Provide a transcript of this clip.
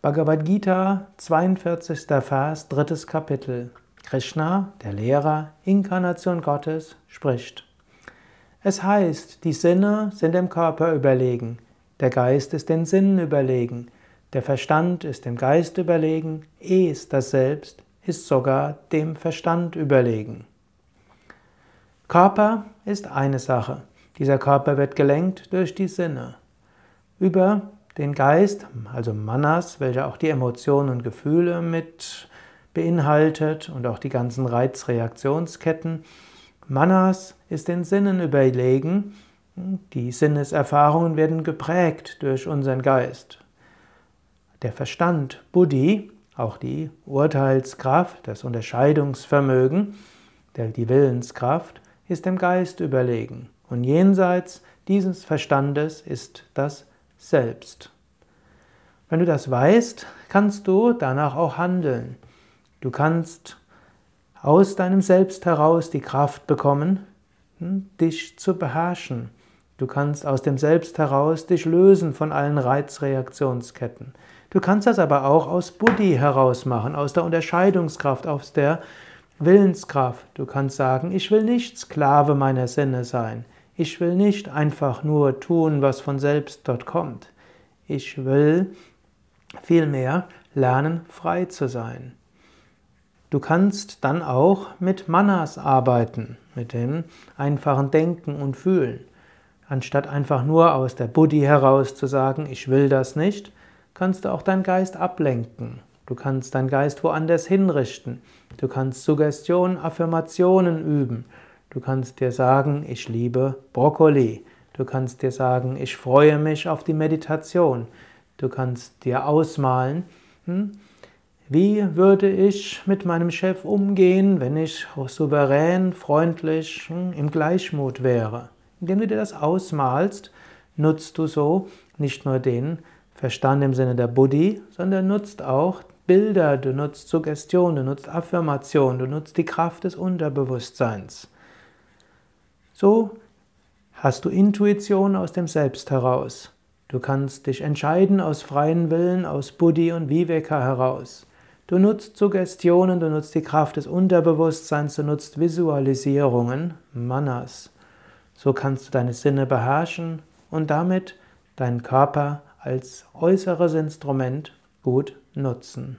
Bhagavad Gita, 42. Vers, drittes Kapitel. Krishna, der Lehrer, Inkarnation Gottes, spricht. Es heißt, die Sinne sind dem Körper überlegen, der Geist ist den Sinnen überlegen, der Verstand ist dem Geist überlegen, es, das Selbst, ist sogar dem Verstand überlegen. Körper ist eine Sache. Dieser Körper wird gelenkt durch die Sinne. Über den Geist, also Manas, welcher auch die Emotionen und Gefühle mit beinhaltet und auch die ganzen Reizreaktionsketten. Manas ist den Sinnen überlegen. Die Sinneserfahrungen werden geprägt durch unseren Geist. Der Verstand, Buddhi, auch die Urteilskraft, das Unterscheidungsvermögen, die Willenskraft, ist dem Geist überlegen. Und jenseits dieses Verstandes ist das selbst. Wenn du das weißt, kannst du danach auch handeln. Du kannst aus deinem Selbst heraus die Kraft bekommen, hm, dich zu beherrschen. Du kannst aus dem Selbst heraus dich lösen von allen Reizreaktionsketten. Du kannst das aber auch aus Buddhi heraus machen, aus der Unterscheidungskraft, aus der Willenskraft. Du kannst sagen, ich will nicht Sklave meiner Sinne sein. Ich will nicht einfach nur tun, was von selbst dort kommt. Ich will vielmehr lernen, frei zu sein. Du kannst dann auch mit Manas arbeiten, mit dem einfachen Denken und Fühlen. Anstatt einfach nur aus der Buddhi heraus zu sagen, ich will das nicht, kannst du auch deinen Geist ablenken. Du kannst deinen Geist woanders hinrichten. Du kannst Suggestion, Affirmationen üben. Du kannst dir sagen, ich liebe Brokkoli. Du kannst dir sagen, ich freue mich auf die Meditation. Du kannst dir ausmalen, hm, wie würde ich mit meinem Chef umgehen, wenn ich souverän, freundlich, hm, im Gleichmut wäre. Indem du dir das ausmalst, nutzt du so nicht nur den Verstand im Sinne der Buddhi, sondern nutzt auch Bilder, du nutzt Suggestion, du nutzt Affirmation, du nutzt die Kraft des Unterbewusstseins. So hast du Intuition aus dem Selbst heraus. Du kannst dich entscheiden aus freien Willen, aus Buddhi und Viveka heraus. Du nutzt Suggestionen, du nutzt die Kraft des Unterbewusstseins, du nutzt Visualisierungen, Manas. So kannst du deine Sinne beherrschen und damit deinen Körper als äußeres Instrument gut nutzen.